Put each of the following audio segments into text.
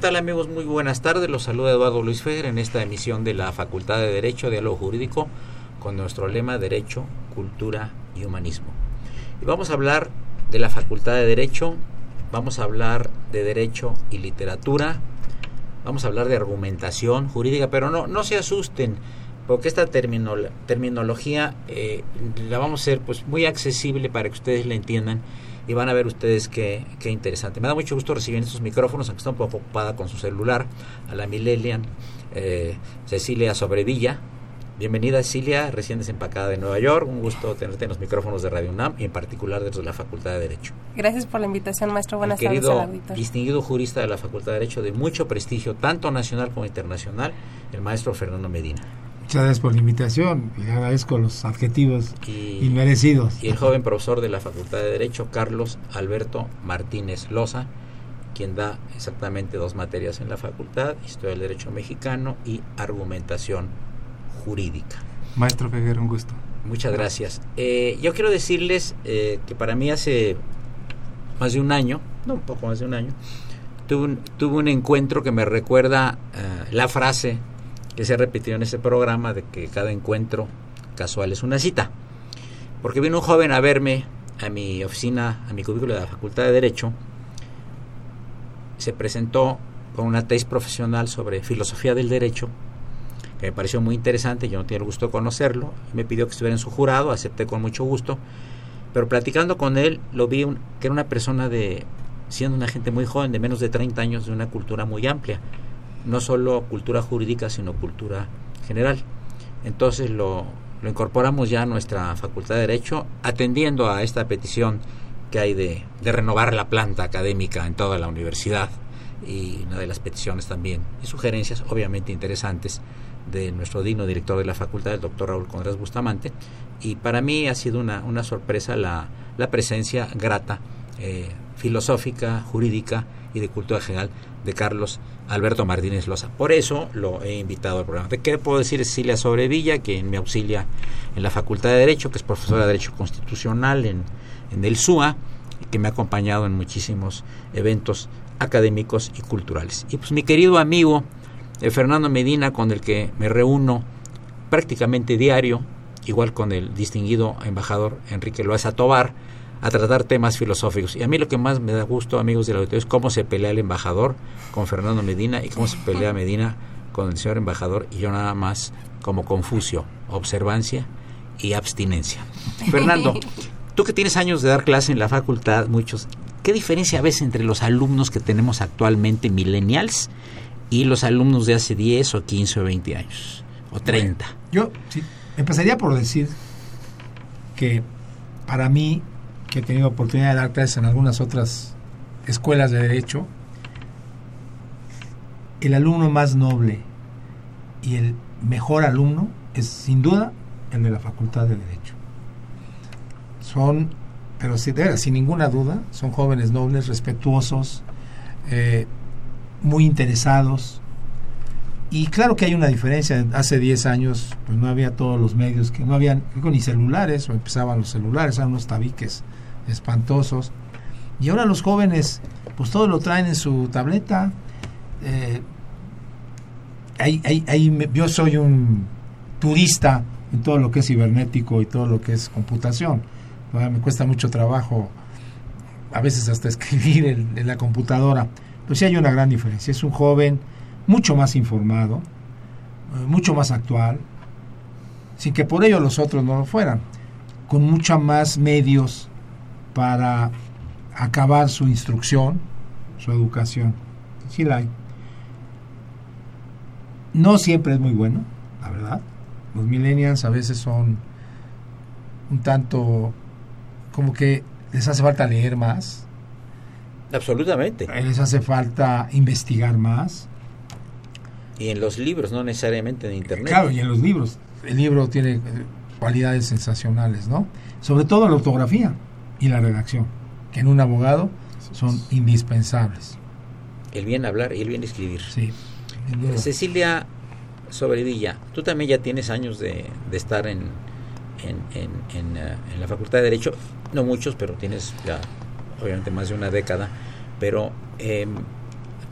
Tal amigos? Muy buenas tardes. Los saluda Eduardo Luis Fejer en esta emisión de la Facultad de Derecho, Diálogo Jurídico, con nuestro lema Derecho, Cultura y Humanismo. Y vamos a hablar de la Facultad de Derecho, vamos a hablar de Derecho y Literatura, vamos a hablar de argumentación jurídica, pero no, no se asusten, porque esta terminología eh, la vamos a hacer pues, muy accesible para que ustedes la entiendan y van a ver ustedes qué, qué interesante. Me da mucho gusto recibir estos micrófonos, aunque está un poco ocupada con su celular, a la millennial eh, Cecilia Sobrevilla. Bienvenida Cecilia, recién desempacada de Nueva York. Un gusto tenerte en los micrófonos de Radio UNAM y en particular desde la Facultad de Derecho. Gracias por la invitación, maestro. Buenas querido, tardes. distinguido jurista de la Facultad de Derecho de mucho prestigio, tanto nacional como internacional, el maestro Fernando Medina. Muchas gracias por la invitación y agradezco los adjetivos y, inmerecidos. Y el joven profesor de la Facultad de Derecho, Carlos Alberto Martínez Loza, quien da exactamente dos materias en la facultad, Historia del Derecho Mexicano y Argumentación Jurídica. Maestro Feguer, un gusto. Muchas gracias. Eh, yo quiero decirles eh, que para mí hace más de un año, no un poco más de un año, tuve un, tuve un encuentro que me recuerda uh, la frase que se ha repetido en ese programa de que cada encuentro casual es una cita. Porque vino un joven a verme a mi oficina, a mi cubículo de la Facultad de Derecho, se presentó con una tesis profesional sobre filosofía del derecho, que me pareció muy interesante, yo no tenía el gusto de conocerlo, me pidió que estuviera en su jurado, acepté con mucho gusto, pero platicando con él lo vi que era una persona de, siendo una gente muy joven, de menos de 30 años, de una cultura muy amplia, no solo cultura jurídica, sino cultura general. Entonces lo, lo incorporamos ya a nuestra Facultad de Derecho, atendiendo a esta petición que hay de, de, renovar la planta académica en toda la universidad y una de las peticiones también y sugerencias obviamente interesantes de nuestro digno director de la facultad, el doctor Raúl Condrás Bustamante. Y para mí ha sido una, una sorpresa la, la presencia grata, eh, filosófica, jurídica y de cultura general de Carlos Alberto Martínez Loza. Por eso lo he invitado al programa. ¿De qué puedo decir Cecilia Sobrevilla, que me auxilia en la Facultad de Derecho, que es profesora de Derecho Constitucional en, en el SUA, y que me ha acompañado en muchísimos eventos académicos y culturales. Y pues mi querido amigo eh, Fernando Medina, con el que me reúno prácticamente diario, igual con el distinguido embajador Enrique Loaiza Tobar, a tratar temas filosóficos. Y a mí lo que más me da gusto, amigos del auditorio, es cómo se pelea el embajador con Fernando Medina y cómo se pelea Medina con el señor embajador y yo nada más como Confucio, observancia y abstinencia. Fernando, tú que tienes años de dar clase en la facultad, muchos, ¿qué diferencia ves entre los alumnos que tenemos actualmente, millennials, y los alumnos de hace 10 o 15 o 20 años? O 30. yo sí, empezaría por decir que para mí, que he tenido oportunidad de dar clases en algunas otras escuelas de derecho, el alumno más noble y el mejor alumno es sin duda el de la Facultad de Derecho. Son, pero sin, ninguna duda, son jóvenes nobles, respetuosos, eh, muy interesados. Y claro que hay una diferencia. Hace 10 años pues no había todos los medios, que no habían ni celulares, o empezaban los celulares, eran unos tabiques espantosos. Y ahora los jóvenes, pues todo lo traen en su tableta. Eh, yo soy un turista en todo lo que es cibernético y todo lo que es computación. Me cuesta mucho trabajo, a veces hasta escribir en, la computadora. Pero sí hay una gran diferencia. Es un joven mucho más informado, eh, mucho más actual, sin que por ello los otros no lo fueran, con mucha más medios para acabar su instrucción, su educación. Sí la hay. No siempre es muy bueno, la verdad. Los millennials a veces son un tanto como que les hace falta leer más. Absolutamente. Les hace falta investigar más. Y en los libros, no necesariamente en Internet. Claro, y en los libros. El libro tiene cualidades sensacionales, ¿no? Sobre todo la ortografía y la redacción, que en un abogado son indispensables. El bien hablar y el bien escribir. Sí. Cecilia Sobredilla, tú también ya tienes años de, estar en, en, eh, en, la Facultad de Derecho, no muchos, pero tienes ya obviamente más de una década, pero em,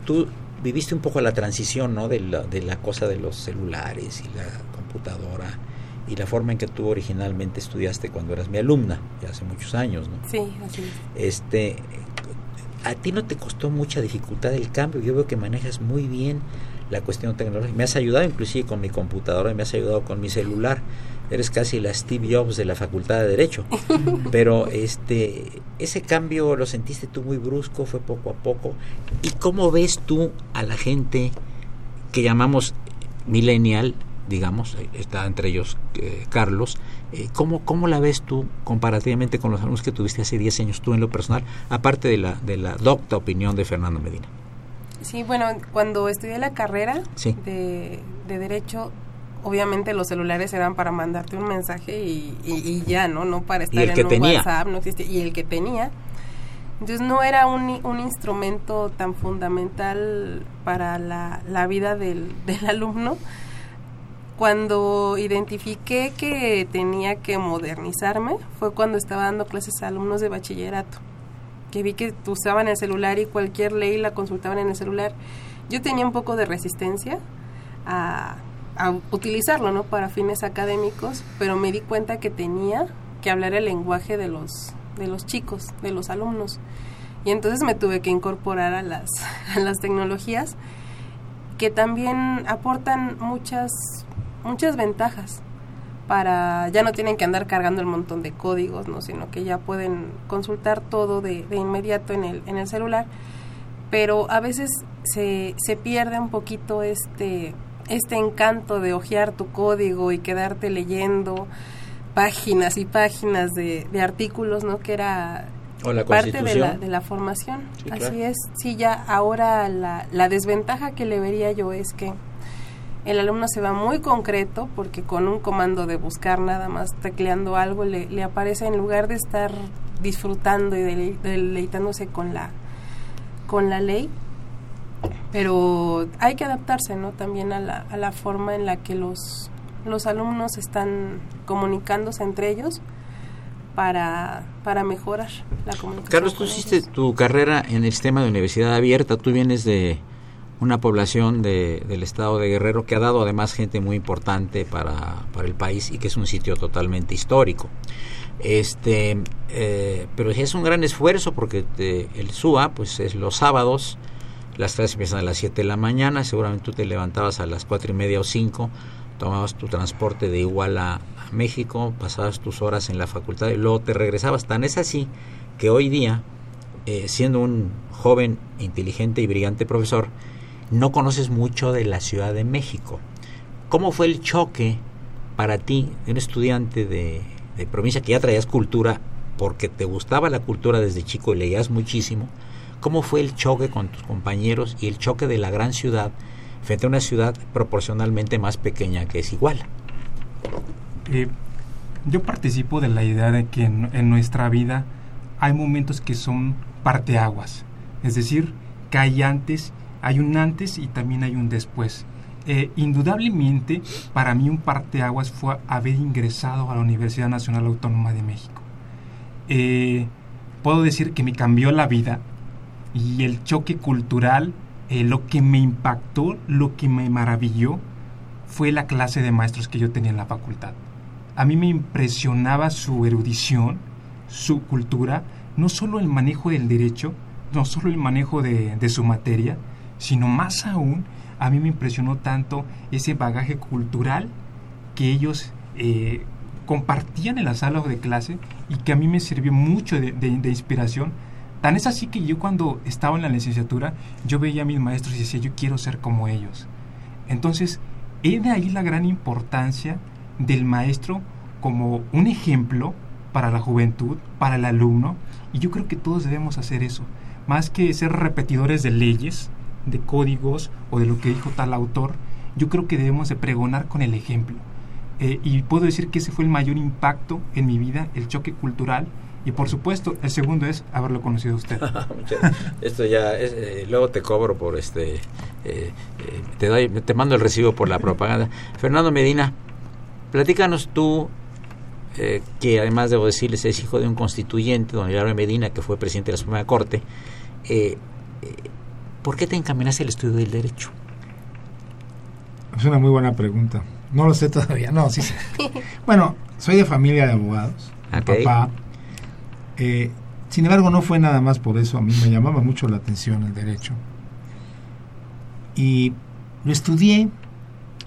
tú viviste un poco la transición ¿no? de, la, de la cosa de los celulares y la computadora y la forma en que tú originalmente estudiaste cuando eras mi alumna, ya hace muchos años, ¿no? Sí, así es. Este, a ti no te costó mucha dificultad el cambio, yo veo que manejas muy bien la cuestión tecnológica. Me has ayudado inclusive con mi computadora, me has ayudado con mi celular. Eres casi la Steve Jobs de la Facultad de Derecho. Pero este ese cambio lo sentiste tú muy brusco, fue poco a poco. ¿Y cómo ves tú a la gente que llamamos millennial, digamos, está entre ellos eh, Carlos, eh, ¿cómo, ¿cómo la ves tú comparativamente con los alumnos que tuviste hace 10 años tú en lo personal, aparte de la, de la docta opinión de Fernando Medina? Sí, bueno, cuando estudié la carrera de, Derecho, obviamente los celulares eran para mandarte un mensaje y, ya, ¿no? No para estar en un WhatsApp, no existía. Y el que tenía. Entonces no era un, un instrumento tan fundamental para la, la vida del, del alumno. Cuando identifiqué que tenía que modernizarme fue cuando estaba dando clases a alumnos de bachillerato que vi que usaban el celular y cualquier ley la consultaban en el celular, yo tenía un poco de resistencia a, utilizarlo, ¿no? Para fines académicos, pero me di cuenta que tenía que hablar el lenguaje de los, de los chicos, de los alumnos. Y entonces me tuve que incorporar a las, a las tecnologías que también aportan muchas, muchas ventajas para ya no tienen que andar cargando el montón de códigos, ¿no? sino que ya pueden consultar todo de, de inmediato en el, en el celular. Pero a veces se, se pierde un poquito este, este encanto de hojear tu código y quedarte leyendo páginas y páginas de, de artículos, ¿no? Que era parte de la, de la formación. Así es. Sí, ya ahora la, la desventaja que le vería yo es que el alumno se va muy concreto porque con un comando de buscar nada más tecleando algo le, aparece en lugar de estar disfrutando y deleitándose con la con la ley pero hay que adaptarse no también a la, a la forma en la que los los alumnos están comunicándose entre ellos para, para mejorar la comunicación. Carlos, tú hiciste tu carrera en el sistema de universidad abierta, tú vienes de, una población de, del estado de Guerrero que ha dado además gente muy importante para, para el país y que es un sitio totalmente histórico. Este, eh, pero es un gran esfuerzo porque el SUA, pues es los sábados, las clases empiezan a las 7 de la mañana, seguramente tú te levantabas a las cuatro y media o 5 tomabas tu transporte de Iguala a México, pasabas tus horas en la facultad y luego te regresabas. Tan es así que hoy día, eh, siendo un joven, inteligente y brillante profesor, no conoces mucho de la Ciudad de México. ¿Cómo fue el choque para ti, un estudiante de, de provincia que ya traías cultura porque te gustaba la cultura desde chico y leías muchísimo? ¿Cómo fue el choque con tus compañeros y el choque de la gran ciudad frente a una ciudad proporcionalmente más pequeña que es igual? Eh, yo participo de la idea de que en, nuestra vida hay momentos que son parteaguas, es decir, que hay un antes y también hay un después. Eh, indudablemente, para mí un parteaguas fue haber ingresado a la Universidad Nacional Autónoma de México. Eh, puedo decir que me cambió la vida y el choque cultural, lo que me impactó, lo que me maravilló, fue la clase de maestros que yo tenía en la facultad a mí me impresionaba su erudición, su cultura, no solo el manejo del derecho, no solo el manejo de, su materia, sino más aún, a mí me impresionó tanto ese bagaje cultural que ellos eh, compartían en las salas de clase y que a mí me sirvió mucho de, inspiración. Tan es así que yo cuando estaba en la licenciatura, yo veía a mis maestros y decía, yo quiero ser como ellos. Entonces, he de ahí la gran importancia del maestro como un ejemplo para la juventud, para el alumno, y yo creo que todos debemos hacer eso, más que ser repetidores de leyes, de códigos o de lo que dijo tal autor, yo creo que debemos de pregonar con el ejemplo. Eh, y puedo decir que ese fue el mayor impacto en mi vida, el choque cultural, y por supuesto, el segundo es haberlo conocido a usted. Esto ya, es, eh, luego te cobro por este, eh, te, doy, te mando el recibo por la propaganda. Fernando Medina, Platícanos tú, que además debo decirles es hijo de un constituyente, don Hilario Medina, que fue presidente de la Suprema Corte, ¿por qué te encaminaste al estudio del derecho? Es una muy buena pregunta. No lo sé todavía, no, sí. bueno, soy de familia de abogados. Papá. sin embargo, no fue nada más por eso. A mí me llamaba mucho la atención el derecho. Y lo estudié,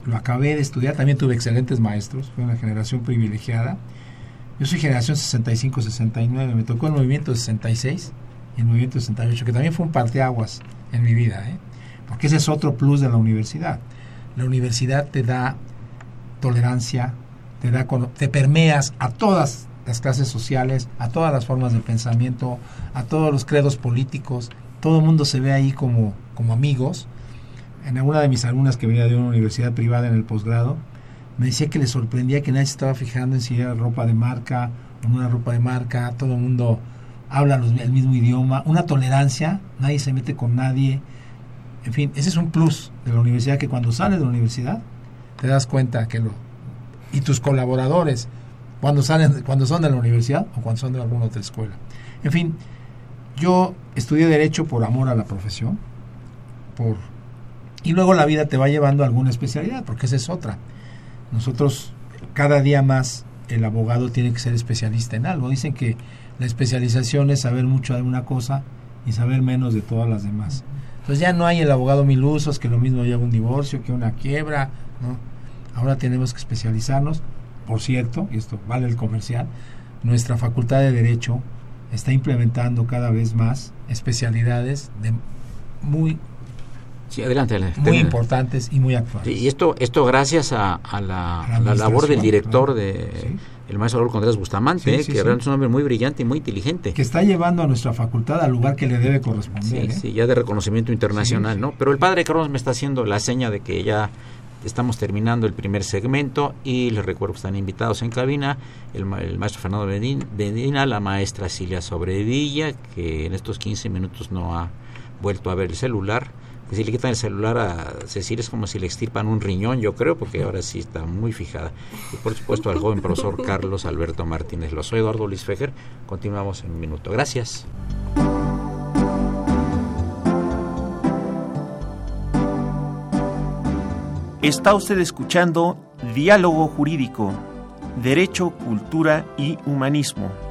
lo acabé de estudiar, también tuve excelentes maestros, fue una generación privilegiada. Yo soy generación 65-69, me tocó el movimiento 66 y el movimiento 68, que también fue un parteaguas en mi vida, ¿eh? porque ese es otro plus de la universidad. La universidad te da tolerancia, te, da, te permeas a todas las clases sociales, a todas las formas de pensamiento, a todos los credos políticos, todo el mundo se ve ahí como, como amigos en alguna de mis alumnas que venía de una universidad privada en el posgrado, me decía que le sorprendía que nadie se estaba fijando en si era ropa de marca o no era ropa de marca, todo el mundo habla el mismo idioma, una tolerancia, nadie se mete con nadie. En fin, ese es un plus de la universidad que cuando sales de la universidad te das cuenta que lo y tus colaboradores cuando salen cuando son de la universidad o cuando son de alguna otra escuela. En fin, yo estudié derecho por amor a la profesión, por y luego la vida te va llevando a alguna especialidad, porque esa es otra. Nosotros, cada día más, el abogado tiene que ser especialista en algo. Dicen que la especialización es saber mucho de una cosa y saber menos de todas las demás. Entonces ya no hay el abogado mil usos, que lo mismo lleva un divorcio, que una quiebra, ¿no? Ahora tenemos que especializarnos. Por cierto, y esto vale el comercial, nuestra facultad de Derecho está implementando cada vez más especialidades de muy Sí, adelante, Muy importantes y muy actuales. y esto, esto gracias a, la, labor del director, de el maestro Raúl Contreras Bustamante, que realmente es un hombre muy brillante y muy inteligente. Que está llevando a nuestra facultad al lugar que le debe corresponder. Sí, ¿eh? ya de reconocimiento internacional, ¿no? Pero el padre Carlos me está haciendo la seña de que ya estamos terminando el primer segmento y les recuerdo que están invitados en cabina el, maestro Fernando Medina, la maestra Silvia Sobredilla, que en estos 15 minutos no ha vuelto a ver el celular si le quitan el celular a Cecilia es como si le extirpan un riñón, yo creo, porque ahora sí está muy fijada. Y por supuesto al joven profesor Carlos Alberto Martínez. Lo soy Eduardo Luis Fejer. Continuamos en un minuto. Gracias. Está usted escuchando Diálogo Jurídico, Derecho, Cultura y Humanismo.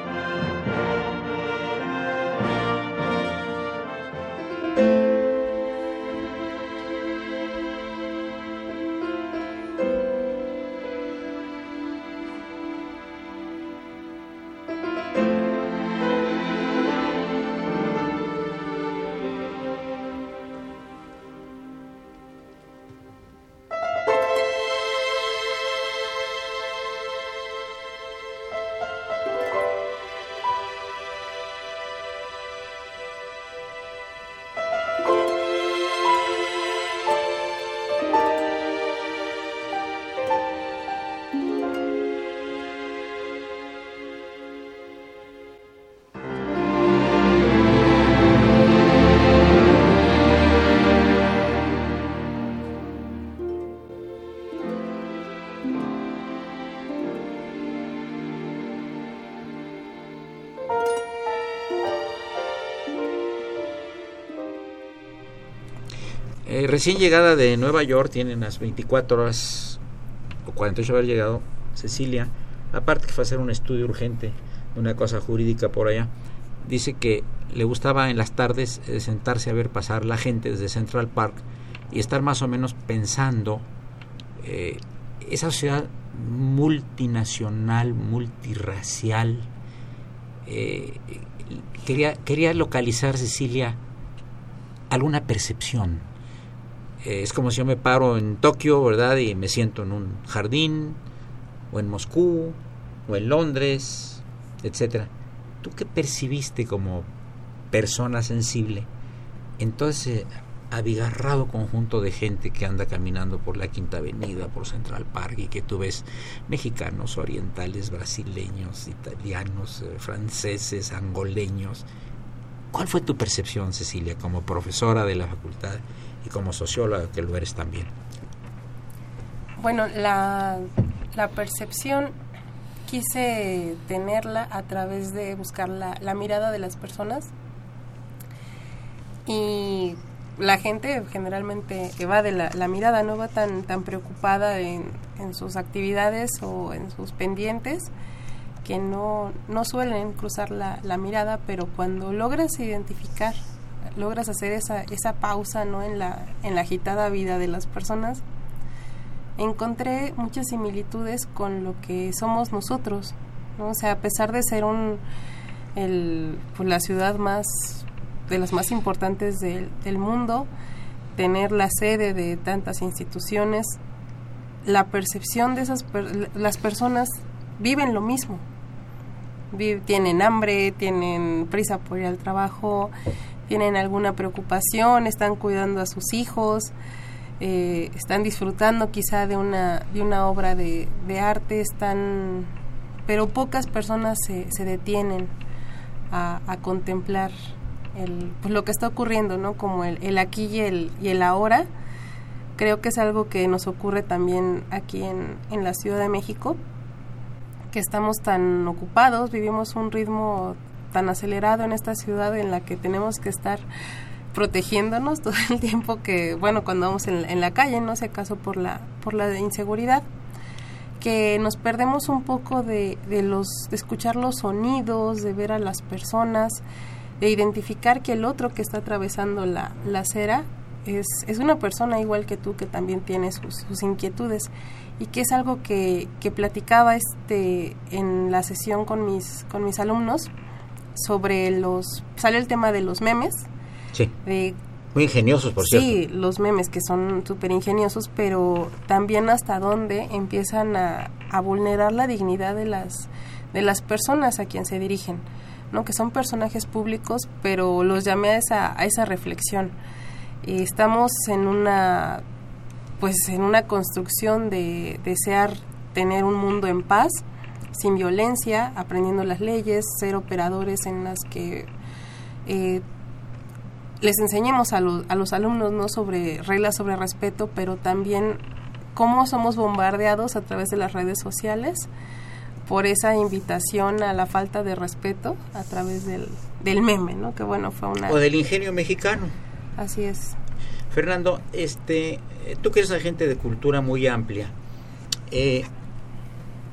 Recién llegada de Nueva York, tiene unas 24 horas o 48 haber llegado Cecilia, aparte que fue a hacer un estudio urgente de una cosa jurídica por allá, dice que le gustaba en las tardes eh, sentarse a ver pasar la gente desde Central Park y estar más o menos pensando eh, esa sociedad multinacional, multirracial. Eh, quería, quería localizar, Cecilia, alguna percepción eh, es como si yo me paro en Tokio, ¿verdad? Y me siento en un jardín, o en Moscú, o en Londres, etcétera. ¿Tú qué percibiste como persona sensible en todo ese abigarrado conjunto de gente que anda caminando por la Quinta Avenida, por Central Park, y que tú ves mexicanos, orientales, brasileños, italianos, eh, franceses, angoleños? ¿Cuál fue tu percepción, Cecilia, como profesora de la facultad y como socióloga que lo eres también? Bueno, la, la percepción quise tenerla a través de buscar la, mirada de las personas y la gente generalmente evade la, la mirada, no va tan, tan preocupada en, en, sus actividades o en sus pendientes que no, no suelen cruzar la mirada, pero cuando logras identificar logras hacer esa, esa pausa ¿no? en, la, en la agitada vida de las personas, encontré muchas similitudes con lo que somos nosotros. ¿no? O sea, a pesar de ser un, el, pues, la ciudad más de las más importantes del, del mundo, tener la sede de tantas instituciones, la percepción de esas las personas viven lo mismo. tienen hambre, tienen prisa por ir al trabajo, tienen alguna preocupación, están cuidando a sus hijos, eh, están disfrutando quizá de una, de una obra de, arte, están, pero pocas personas se, se detienen a, contemplar el, pues lo que está ocurriendo, ¿no? Como el, el aquí y el, y el ahora. Creo que es algo que nos ocurre también aquí en, en la Ciudad de México, que estamos tan ocupados, vivimos un ritmo tan acelerado en esta ciudad en la que tenemos que estar protegiéndonos todo el tiempo que, bueno, cuando vamos en, la calle, no sé acaso por la, por la inseguridad, que nos perdemos un poco de, de, los, de escuchar los sonidos, de ver a las personas, de identificar que el otro que está atravesando la, la acera es, es una persona igual que tú que también tiene sus, sus inquietudes. Y que es algo que, que platicaba este en la sesión con mis, con mis alumnos sobre los... Sale el tema de los memes. Sí. muy ingeniosos, por cierto. Sí, los memes que son súper ingeniosos, pero también hasta dónde empiezan a, a, vulnerar la dignidad de las, de las personas a quien se dirigen, ¿no? Que son personajes públicos, pero los llamé a esa, a esa reflexión. Y estamos en una, pues en una construcción de desear tener un mundo en paz, sin violencia, aprendiendo las leyes, ser operadores en las que eh, les enseñemos a, a los alumnos no sobre reglas sobre respeto, pero también cómo somos bombardeados a través de las redes sociales por esa invitación a la falta de respeto a través del, del meme, ¿no? Que bueno, fue una... O del ingenio mexicano. Así es. Fernando, este, tú que eres agente de cultura muy amplia, eh,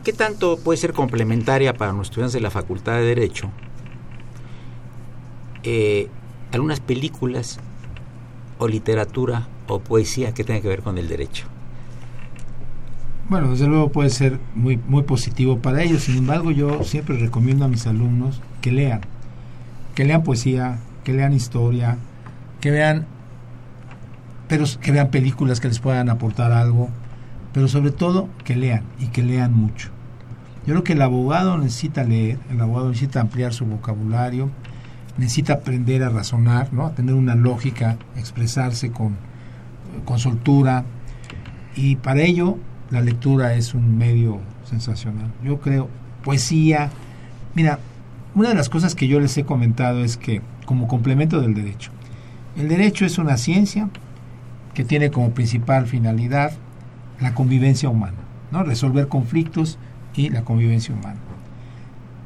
¿qué tanto puede ser complementaria para nuestros estudiantes de la Facultad de Derecho eh, algunas películas o literatura o poesía que tenga que ver con el derecho? Bueno, desde luego puede ser muy, muy positivo para ellos. Sin embargo, yo siempre recomiendo a mis alumnos que lean, que lean poesía, que lean historia, que vean, pero que vean películas que les puedan aportar algo, pero sobre todo que lean y que lean mucho. Yo creo que el abogado necesita leer, el abogado necesita ampliar su vocabulario, necesita aprender a razonar, ¿no? a tener una lógica, expresarse con, con soltura, y para ello la lectura es un medio sensacional. Yo creo, poesía, mira, una de las cosas que yo les he comentado es que, como complemento del derecho, el derecho es una ciencia que tiene como principal finalidad la convivencia humana, ¿no? resolver conflictos y la convivencia humana.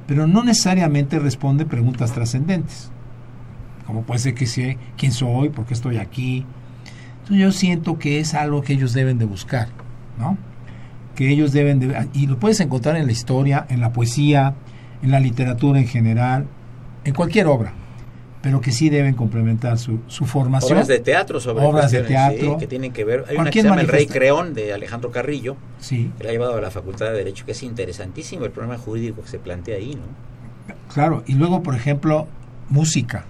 Pero no necesariamente responde preguntas trascendentes, como puede ser que sé quién soy, por qué estoy aquí. Entonces yo siento que es algo que ellos deben de buscar, ¿no? que ellos deben de... Y lo puedes encontrar en la historia, en la poesía, en la literatura en general, en cualquier obra, pero que sí deben complementar su, su formación. Obras de teatro sobre Obras de teatro. que tienen que ver. Hay una que se llama El Rey Creón de Alejandro Carrillo, sí. que la ha llevado a la Facultad de Derecho, que es interesantísimo el problema jurídico que se plantea ahí, ¿no? Claro, y luego, por ejemplo, música.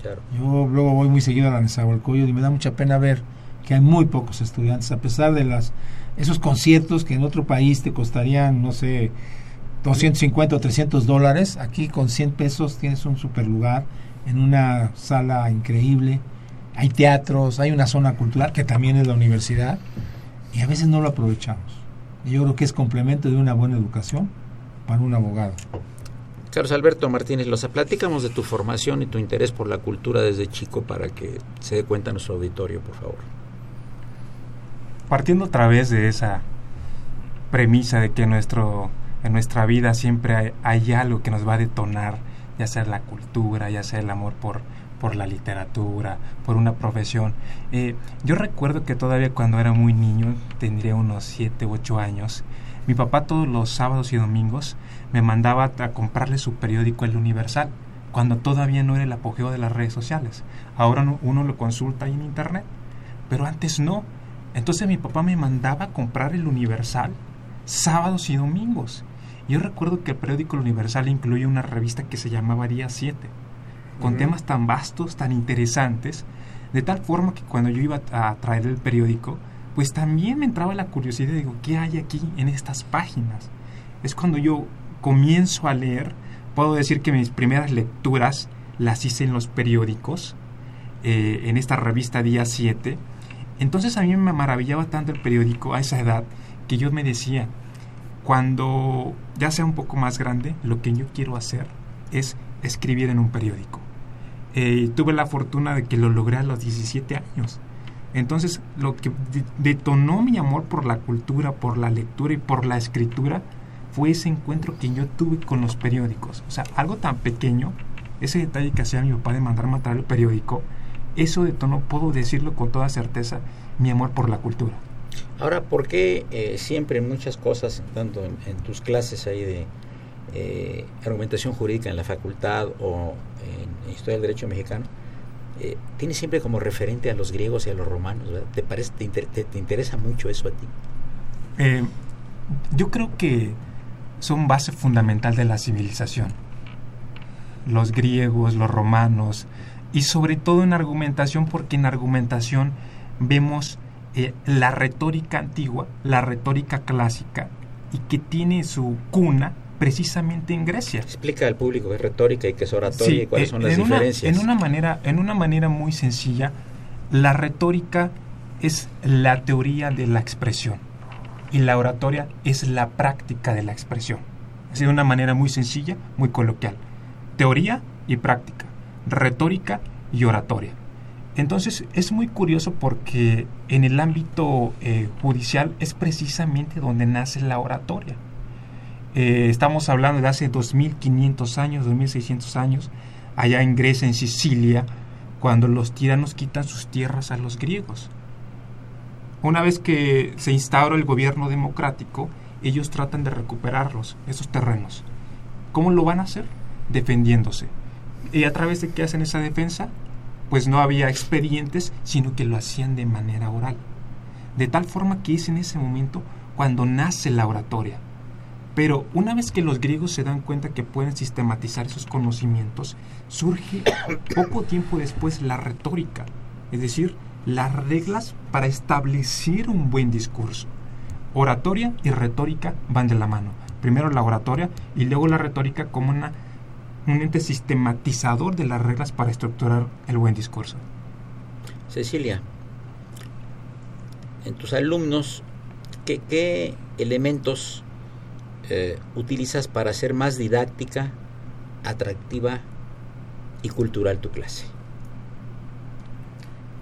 Claro. Yo luego voy muy seguido a la Nezahualcóyotl y me da mucha pena ver que hay muy pocos estudiantes, a pesar de las esos conciertos que en otro país te costarían, no sé, 250 o 300 dólares, aquí con 100 pesos tienes un super lugar en una sala increíble, hay teatros, hay una zona cultural que también es la universidad y a veces no lo aprovechamos. Y yo creo que es complemento de una buena educación para un abogado. Carlos Alberto Martínez Loza, platícamos de tu formación y tu interés por la cultura desde chico para que se dé cuenta nuestro auditorio, por favor partiendo otra vez de esa premisa de que nuestro, en nuestra vida siempre hay, algo que nos va a detonar, ya sea la cultura, ya sea el amor por, por la literatura, por una profesión. Eh, yo recuerdo que todavía cuando era muy niño, tendría unos 7 u 8 años, mi papá todos los sábados y domingos me mandaba a comprarle su periódico El Universal, cuando todavía no era el apogeo de las redes sociales. Ahora uno lo consulta en internet, pero antes no. Entonces mi papá me mandaba a comprar el Universal sábados y domingos. Yo recuerdo que el periódico Universal incluye una revista que se llamaba Día 7, con temas tan vastos, tan interesantes, de tal forma que cuando yo iba a traer el periódico, pues también me entraba la curiosidad de digo, ¿qué hay aquí en estas páginas? Es cuando yo comienzo a leer, puedo decir que mis primeras lecturas las hice en los periódicos, eh, en esta revista Día 7, entonces a mí me maravillaba tanto el periódico a esa edad que yo me decía, cuando ya sea un poco más grande, lo que yo quiero hacer es escribir en un periódico. Eh, tuve la fortuna de que lo logré a los 17 años. Entonces, lo que detonó mi amor por la cultura, por la lectura y por la escritura fue ese encuentro que yo tuve con los periódicos. O sea, algo tan pequeño, ese detalle que hacía mi papá de mandar matar el periódico, eso detonó, puedo decirlo con toda certeza, mi amor por la cultura. Ahora, ¿por qué eh, siempre en muchas cosas, tanto en, tus clases ahí de eh, argumentación jurídica en la facultad o en Historia del Derecho Mexicano, eh, tienes siempre como referente a los griegos y a los romanos? ¿Te, parece, te, interesa mucho eso a ti? yo creo que son base fundamental de la civilización. Los griegos, los romanos, y sobre todo en argumentación porque en argumentación vemos eh, la retórica antigua, la retórica clásica y que tiene su cuna precisamente en Grecia. Explica al público qué es retórica y qué es oratoria y cuáles eh, son las diferencias. en una manera, en una manera muy sencilla, la retórica es la teoría de la expresión y la oratoria es la práctica de la expresión. Es de una manera muy sencilla, muy coloquial. Teoría y práctica retórica y oratoria. Entonces es muy curioso porque en el ámbito eh, judicial es precisamente donde nace la oratoria. Eh, estamos hablando de hace 2500 años, 2600 años, allá en Grecia, en Sicilia, cuando los tiranos quitan sus tierras a los griegos. Una vez que se instaura el gobierno democrático, ellos tratan de recuperarlos, esos terrenos. ¿Cómo lo van a hacer? Defendiéndose. ¿Y a través de qué hacen esa defensa? Pues no había expedientes, sino que lo hacían de manera oral. De tal forma que es en ese momento cuando nace la oratoria. Pero una vez que los griegos se dan cuenta que pueden sistematizar esos conocimientos, surge poco tiempo después la retórica, es decir, las reglas para establecer un buen discurso. Oratoria y retórica van de la mano. Primero la oratoria y luego la retórica como una, un ente sistematizador de las reglas para estructurar el buen discurso. Cecilia, en tus alumnos, ¿qué, elementos eh, utilizas para hacer más didáctica, atractiva y cultural tu clase?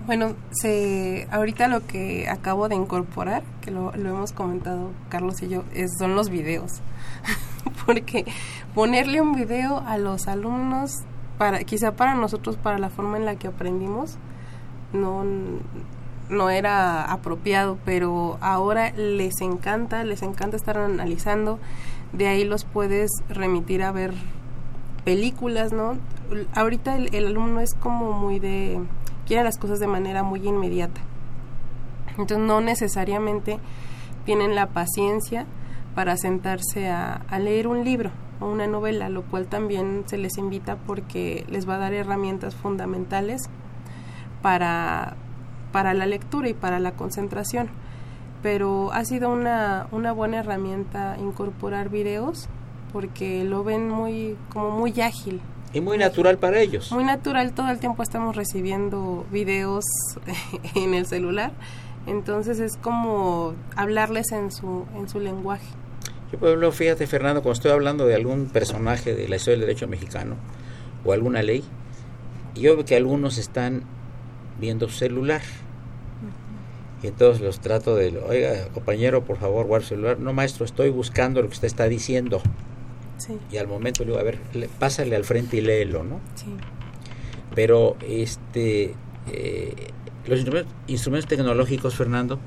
Bueno, se, ahorita lo que acabo de incorporar, que lo, hemos comentado Carlos y yo, son los videos. Porque ponerle un video a los alumnos, para quizá para nosotros, para la forma en la que aprendimos, no, no era apropiado, pero ahora les encanta, les encanta estar analizando. De ahí los puedes remitir a ver películas, ¿no? Ahorita el alumno es como muy de las cosas de manera muy inmediata. Entonces no necesariamente tienen la paciencia para sentarse a, leer un libro o una novela, lo cual también se les invita porque les va a dar herramientas fundamentales para, para la lectura y para la concentración. Pero ha sido una, una buena herramienta incorporar videos porque lo ven muy como muy ágil y muy natural para ellos. Muy natural, todo el tiempo estamos recibiendo videos en el celular, entonces es como hablarles en su, en su lenguaje. Yo, por ejemplo, fíjate, Fernando, cuando estoy hablando de algún personaje de la historia del derecho mexicano o alguna ley, yo veo que algunos están viendo celular. Y entonces los trato de, oiga, compañero, por favor, guarda su celular. No, maestro, estoy buscando lo que usted está diciendo. Y al momento le digo, a ver, pásale al frente y léelo, ¿no? Sí. Pero este, eh, los instrumentos, tecnológicos, Fernando,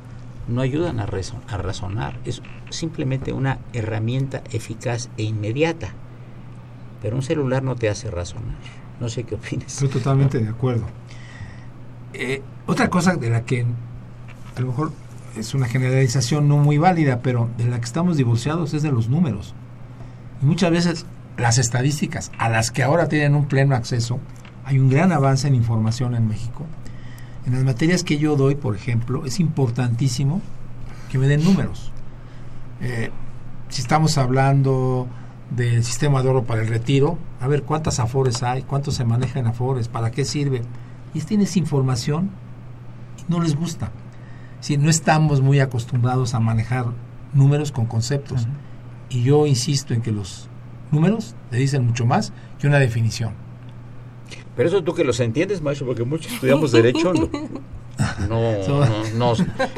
no ayudan a, a razonar. Es simplemente una herramienta eficaz e inmediata. Pero un celular no te hace razonar. No sé qué opinas. Estoy totalmente de acuerdo. Eh, otra cosa de la que a lo mejor es una generalización no muy válida, pero de la que estamos divorciados es de los números muchas veces las estadísticas a las que ahora tienen un pleno acceso, hay un gran avance en información en México. En las materias que yo doy, por ejemplo, es importantísimo que me den números. Eh, si estamos hablando del sistema de oro para el retiro, a ver cuántas afores hay, cuántos se manejan afores, para qué sirve. Y tienes información y no les gusta. Si no estamos muy acostumbrados a manejar números con conceptos. Y yo insisto en que los números le dicen mucho más que una definición. Pero eso tú que los entiendes, maestro, porque muchos estudiamos derecho, no, no, no,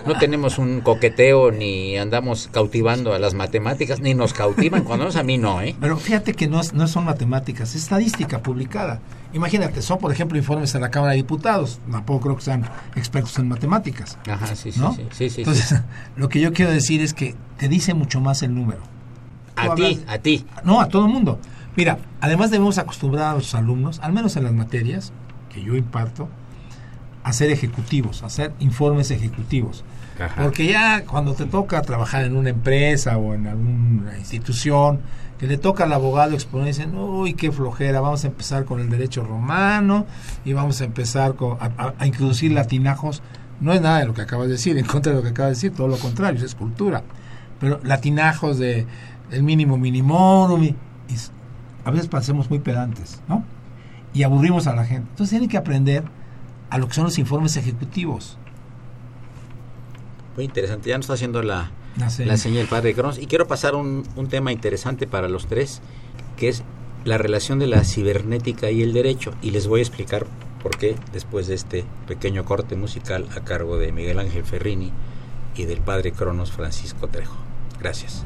no, tenemos un coqueteo ni andamos cautivando a las matemáticas, ni nos cautivan, cuando a mí no, ¿eh? Pero fíjate que no, no son matemáticas, es estadística publicada. Imagínate, son por ejemplo informes de la Cámara de Diputados, tampoco creo que sean expertos en matemáticas. Ajá, sí, sí, sí, sí, Entonces, lo que yo quiero decir es que te dice mucho más el número. A ti, a ti. No, a todo el mundo. Mira, además debemos acostumbrar a los alumnos, al menos en las materias que yo imparto, a ser ejecutivos, a hacer informes ejecutivos. Porque ya cuando te toca trabajar en una empresa o en alguna institución, que le toca al abogado exponer, dicen, uy, qué flojera, vamos a empezar con el derecho romano y vamos a empezar a, introducir latinajos. No es nada de lo que acabas de decir, en contra de lo que acabas de decir, todo lo contrario, es cultura. Pero latinajos de el mínimo minimorum y, a veces parecemos muy pedantes, ¿no? Y aburrimos a la gente. Entonces tienen que aprender a lo que son los informes ejecutivos. Muy interesante, ya nos está haciendo la, la, señal padre Cronos. Y quiero pasar un, un tema interesante para los tres, que es la relación de la cibernética y el derecho. Y les voy a explicar por qué después de este pequeño corte musical a cargo de Miguel Ángel Ferrini y del padre Cronos Francisco Trejo. Gracias.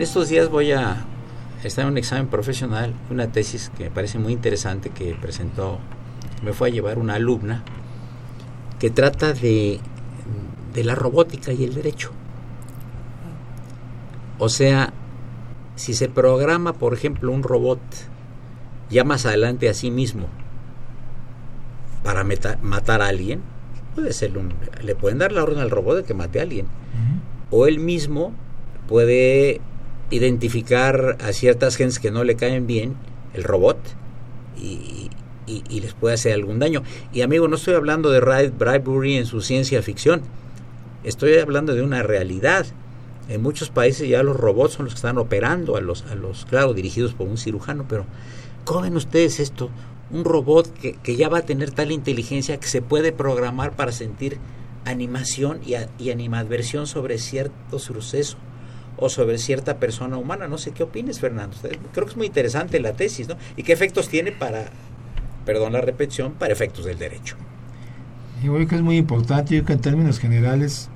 En estos días voy a estar en un examen profesional, una tesis que me parece muy interesante que presentó, me fue a llevar una alumna, que trata de, de la robótica y el derecho. O sea, si se programa, por ejemplo, un robot ya más adelante a sí mismo para matar a alguien, puede ser un, le pueden dar la orden al robot de que mate a alguien. O él mismo puede identificar a ciertas gentes que no le caen bien, el robot, y, les puede hacer algún daño. Y amigo, no estoy hablando de Ray Bradbury en su ciencia ficción, estoy hablando de una realidad. En muchos países ya los robots son los que están operando a los, a los claro, dirigidos por un cirujano, pero ¿cómo ven ustedes esto? Un robot que, que ya va a tener tal inteligencia que se puede programar para sentir animación y, y animadversión sobre cierto suceso o sobre cierta persona humana. No sé qué opines, Fernando. Creo que es muy interesante la tesis, ¿no? ¿Y qué efectos tiene para, perdón la repetición, para efectos del derecho? Yo creo que es muy importante, yo creo que en términos generales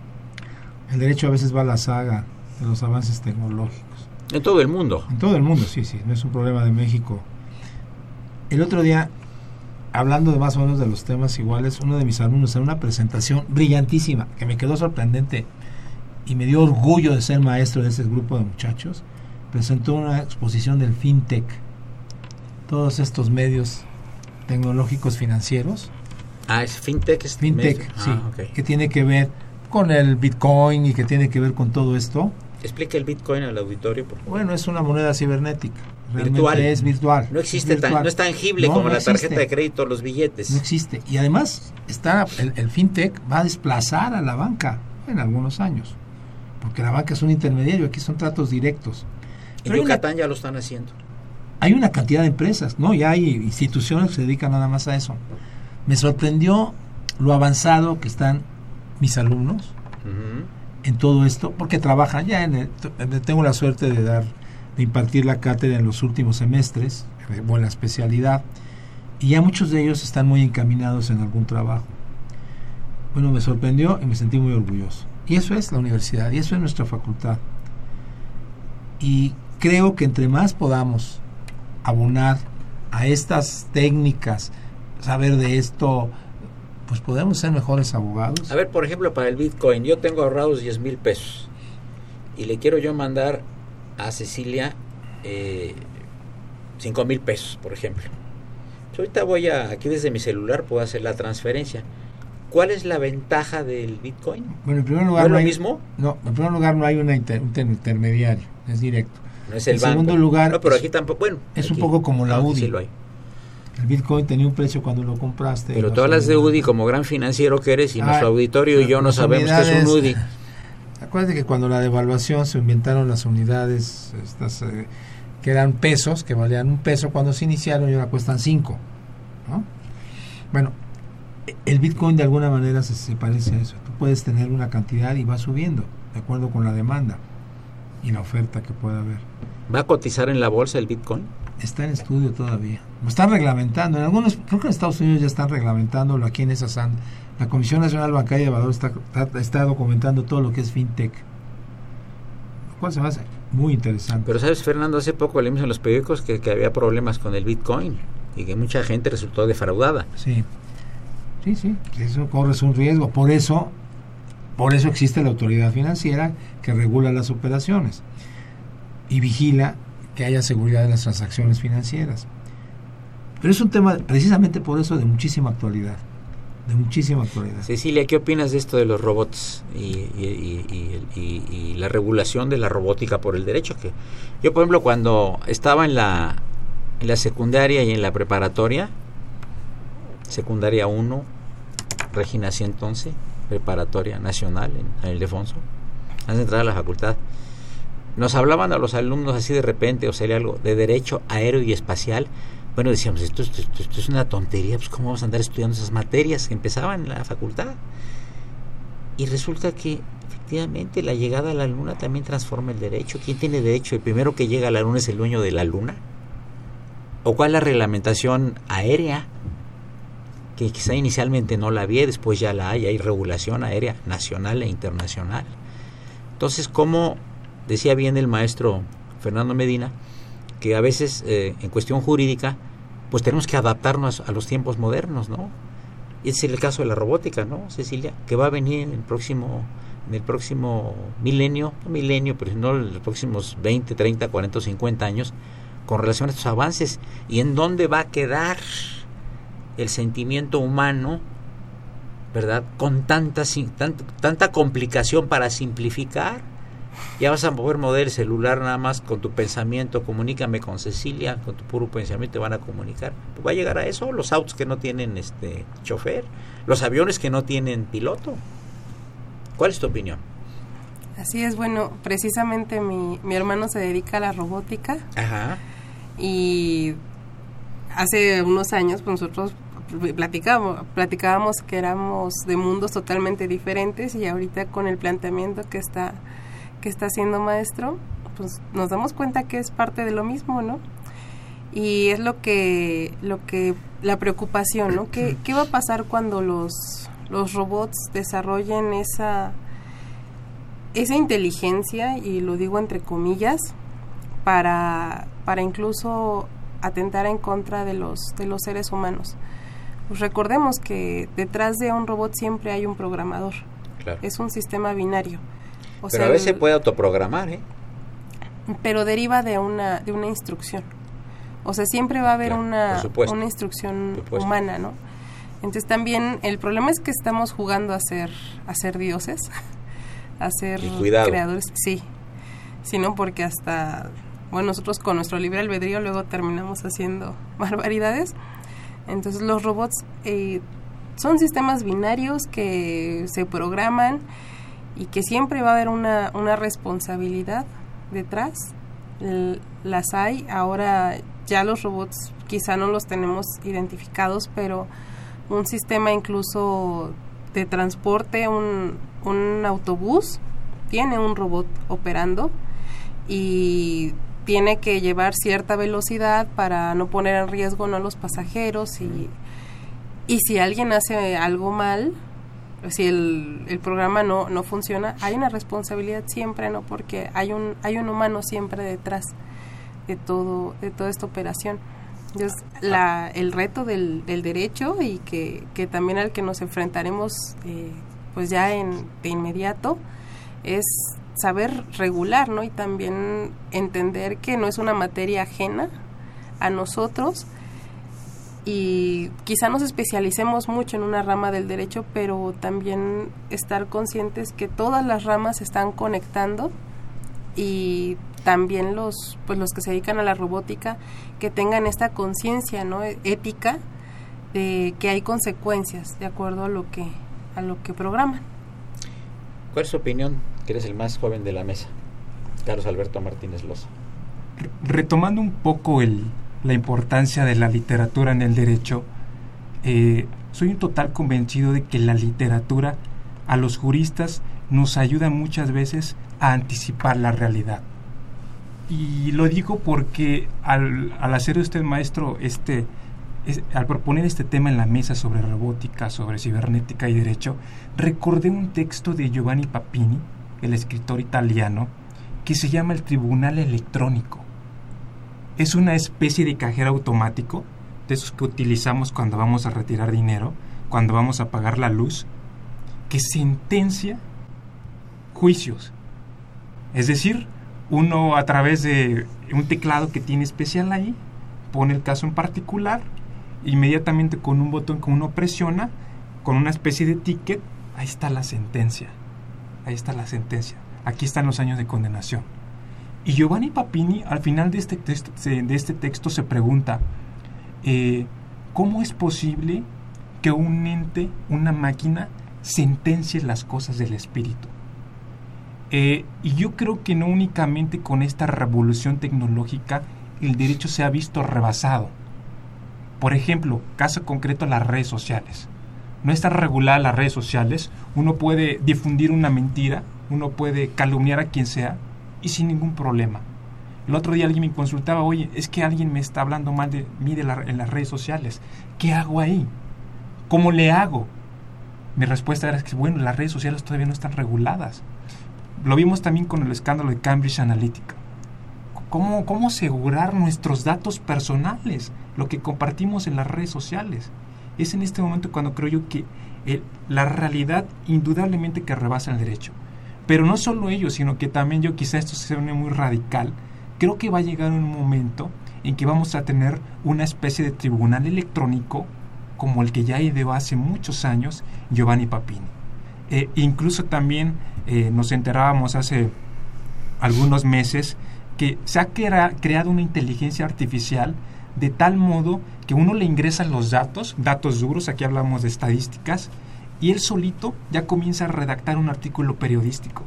el derecho a veces va a la saga de los avances tecnológicos. En todo el mundo. En todo el mundo, sí, sí, no es un problema de México. El otro día, hablando de más o menos de los temas iguales, uno de mis alumnos en una presentación brillantísima, que me quedó sorprendente, y me dio orgullo de ser maestro de ese grupo de muchachos, presentó una exposición del FinTech, todos estos medios tecnológicos financieros. Ah, es FinTech. Es FinTech, sí, ah, que tiene que ver con el Bitcoin y que tiene que ver con todo esto. Explica el Bitcoin al auditorio, por Bueno, es una moneda cibernética. virtual. Es virtual. No existe, no es tangible como la tarjeta de crédito, los billetes. No existe. Y además, está el, el fintech va a desplazar a la banca en algunos años porque la banca es un intermediario, aquí son tratos directos. En Yucatán ya lo están haciendo. Hay una cantidad de empresas, ¿no? Ya hay instituciones que se dedican nada más a eso. Me sorprendió lo avanzado que están mis alumnos en todo esto, porque trabajan ya en el, tengo la suerte de dar, de impartir la cátedra en los últimos semestres, o en la especialidad, y ya muchos de ellos están muy encaminados en algún trabajo. Bueno, me sorprendió y me sentí muy orgulloso. Y eso es la universidad, y eso es nuestra facultad. Y creo que entre más podamos abonar a estas técnicas, saber de esto, pues podemos ser mejores abogados. A ver, por ejemplo, para el Bitcoin, yo tengo ahorrados 10 mil pesos y le quiero yo mandar a Cecilia eh, 5 mil pesos, por ejemplo. Yo ahorita voy a, aquí desde mi celular puedo hacer la transferencia. ¿Cuál es la ventaja del Bitcoin? Bueno, en primer lugar, ¿No, hay, mismo? No, en primer lugar no hay una un intermediario, es directo. No es el en segundo lugar, no, pero aquí tampoco, bueno, es un poco como la UDI. Sí lo hay. El Bitcoin tenía un precio cuando lo compraste. Pero todas las de UDI, como gran financiero que eres, y nuestro auditorio y yo no sabemos qué es un UDI. Acuérdate que cuando la devaluación se inventaron las unidades estas, eh, que eran pesos, que valían un peso cuando se iniciaron y ahora cuestan cinco. ¿no? Bueno, el Bitcoin de alguna manera se, parece a eso. Tú puedes tener una cantidad y va subiendo, de acuerdo con la demanda y la oferta que pueda haber. ¿Va a cotizar en la bolsa el Bitcoin? Está en estudio todavía. Lo están reglamentando. En algunos, creo que en Estados Unidos ya están reglamentándolo. Aquí en esa la Comisión Nacional Bancaria de Valores está, está, documentando todo lo que es fintech. Lo cual se me hace muy interesante. Pero sabes, Fernando, hace poco leímos en los periódicos que, que había problemas con el Bitcoin y que mucha gente resultó defraudada. Sí. Sí, sí, eso corre un riesgo. Por eso, por eso existe la autoridad financiera que regula las operaciones y vigila que haya seguridad en las transacciones financieras. Pero es un tema, precisamente por eso, de muchísima actualidad. De muchísima actualidad. Cecilia, ¿qué opinas de esto de los robots y, la regulación de la robótica por el derecho? Que yo, por ejemplo, cuando estaba en la, en la secundaria y en la preparatoria, secundaria 1, Regina 111, preparatoria nacional en, el Defonso, antes de entrar a la facultad. Nos hablaban a los alumnos así de repente, o sea, algo de derecho aéreo y espacial. Bueno, decíamos, esto, esto, es una tontería, pues cómo vamos a andar estudiando esas materias que empezaban en la facultad. Y resulta que efectivamente la llegada a la luna también transforma el derecho. ¿Quién tiene derecho? ¿El primero que llega a la luna es el dueño de la luna? ¿O cuál es la reglamentación aérea? Que quizá inicialmente no la había, después ya la hay, hay regulación aérea nacional e internacional. Entonces, como decía bien el maestro Fernando Medina, que a veces eh, en cuestión jurídica, pues tenemos que adaptarnos a los tiempos modernos, ¿no? Es el caso de la robótica, ¿no, Cecilia? Que va a venir en el próximo, en el próximo milenio, no milenio, pero no en los próximos 20, 30, 40 o 50 años, con relación a estos avances. ¿Y en dónde va a quedar? El sentimiento humano, ¿verdad? Con tanta, tanta, tanta complicación para simplificar. Ya vas a poder mover el celular nada más con tu pensamiento, comunícame con Cecilia, con tu puro pensamiento te van a comunicar. ¿Va a llegar a eso? Los autos que no tienen este chofer, los aviones que no tienen piloto. ¿Cuál es tu opinión? Así es, bueno, precisamente mi, mi hermano se dedica a la robótica. Ajá. Y hace unos años pues nosotros platicábamos, platicábamos que éramos de mundos totalmente diferentes y ahorita con el planteamiento que está, que está haciendo maestro, pues nos damos cuenta que es parte de lo mismo, ¿no? Y es lo que, lo que, la preocupación, ¿no? ¿Qué, qué va a pasar cuando los, los robots desarrollen esa, esa inteligencia, y lo digo entre comillas, para, para incluso atentar en contra de los, de los seres humanos? Pues recordemos que detrás de un robot siempre hay un programador. Es un sistema binario. pero a veces puede autoprogramar, ¿eh? Pero deriva de una, de una instrucción. O sea, siempre va a haber una, una instrucción humana, ¿no? Entonces también el problema es que estamos jugando a ser, a ser dioses, a ser creadores. Sí, sino porque hasta, bueno, nosotros con nuestro libre albedrío luego terminamos haciendo barbaridades entonces los robots eh, son sistemas binarios que se programan y que siempre va a haber una, una responsabilidad detrás. las hay, ahora ya los robots quizá no los tenemos identificados, pero un sistema incluso de transporte, un, un autobús, tiene un robot operando y tiene que llevar cierta velocidad para no poner en riesgo ¿no? a los pasajeros y, y si alguien hace algo mal, si el, el programa no, no funciona, hay una responsabilidad siempre, ¿no? Porque hay un, hay un humano siempre detrás de todo, de toda esta operación. Entonces, la, el reto del, del derecho y que, que, también al que nos enfrentaremos eh, pues ya en, de inmediato es saber regular, ¿no? Y también entender que no es una materia ajena a nosotros y quizá nos especialicemos mucho en una rama del derecho, pero también estar conscientes que todas las ramas están conectando y también los pues los que se dedican a la robótica que tengan esta conciencia no ética de que hay consecuencias de acuerdo a lo que a lo que programan ¿Cuál es su opinión? Que eres el más joven de la mesa, Carlos Alberto Martínez Loza. Retomando un poco el, la importancia de la literatura en el derecho, eh, soy un total convencido de que la literatura a los juristas nos ayuda muchas veces a anticipar la realidad. Y lo digo porque al, al hacer usted, maestro, este, al proponer este tema en la mesa sobre robótica, sobre cibernética y derecho, recordé un texto de Giovanni Papini, el escritor italiano, que se llama el Tribunal Electrónico. Es una especie de cajero automático, de esos que utilizamos cuando vamos a retirar dinero, cuando vamos a pagar la luz, que sentencia juicios. Es decir, uno a través de un teclado que tiene especial ahí, pone el caso en particular inmediatamente con un botón que uno presiona, con una especie de ticket, ahí está la sentencia. Ahí está la sentencia. Aquí están los años de condenación. Y Giovanni Papini, al final de este texto, de este texto se pregunta, eh, ¿cómo es posible que un ente, una máquina, sentencie las cosas del espíritu? Eh, y yo creo que no únicamente con esta revolución tecnológica el derecho se ha visto rebasado por ejemplo, caso concreto, las redes sociales. No está regulada las redes sociales, uno puede difundir una mentira, uno puede calumniar a quien sea y sin ningún problema. El otro día alguien me consultaba, oye, es que alguien me está hablando mal de mí en las redes sociales. ¿Qué hago ahí? ¿Cómo le hago? Mi respuesta era que, bueno, las redes sociales todavía no están reguladas. Lo vimos también con el escándalo de Cambridge Analytica. ¿Cómo, cómo asegurar nuestros datos personales? lo que compartimos en las redes sociales. Es en este momento cuando creo yo que eh, la realidad indudablemente que rebasa el derecho. Pero no solo ello, sino que también yo quizá esto se une muy radical. Creo que va a llegar un momento en que vamos a tener una especie de tribunal electrónico como el que ya ideó hace muchos años Giovanni Papini. Eh, incluso también eh, nos enterábamos hace algunos meses que se ha creado una inteligencia artificial de tal modo que uno le ingresa los datos, datos duros, aquí hablamos de estadísticas, y él solito ya comienza a redactar un artículo periodístico.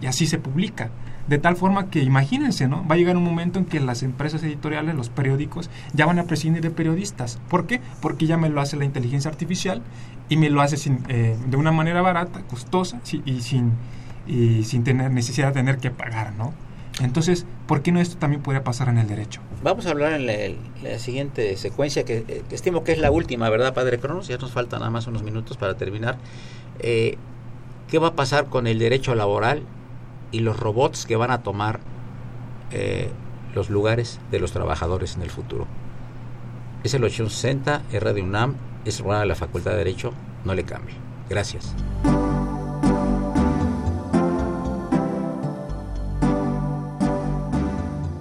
Y así se publica. De tal forma que imagínense, ¿no? Va a llegar un momento en que las empresas editoriales, los periódicos, ya van a prescindir de periodistas. ¿Por qué? Porque ya me lo hace la inteligencia artificial y me lo hace sin, eh, de una manera barata, costosa y, sin, y sin tener necesidad de tener que pagar, ¿no? Entonces, ¿por qué no esto también podría pasar en el derecho? Vamos a hablar en la, siguiente secuencia, que, eh, estimo que es la última, ¿verdad, Padre Cronos? Ya nos faltan nada más unos minutos para terminar. Eh, ¿Qué va a pasar con el derecho laboral y los robots que van a tomar eh, los lugares de los trabajadores en el futuro? Es el 860, R de UNAM, es de la Facultad de Derecho, no le cambie. Gracias.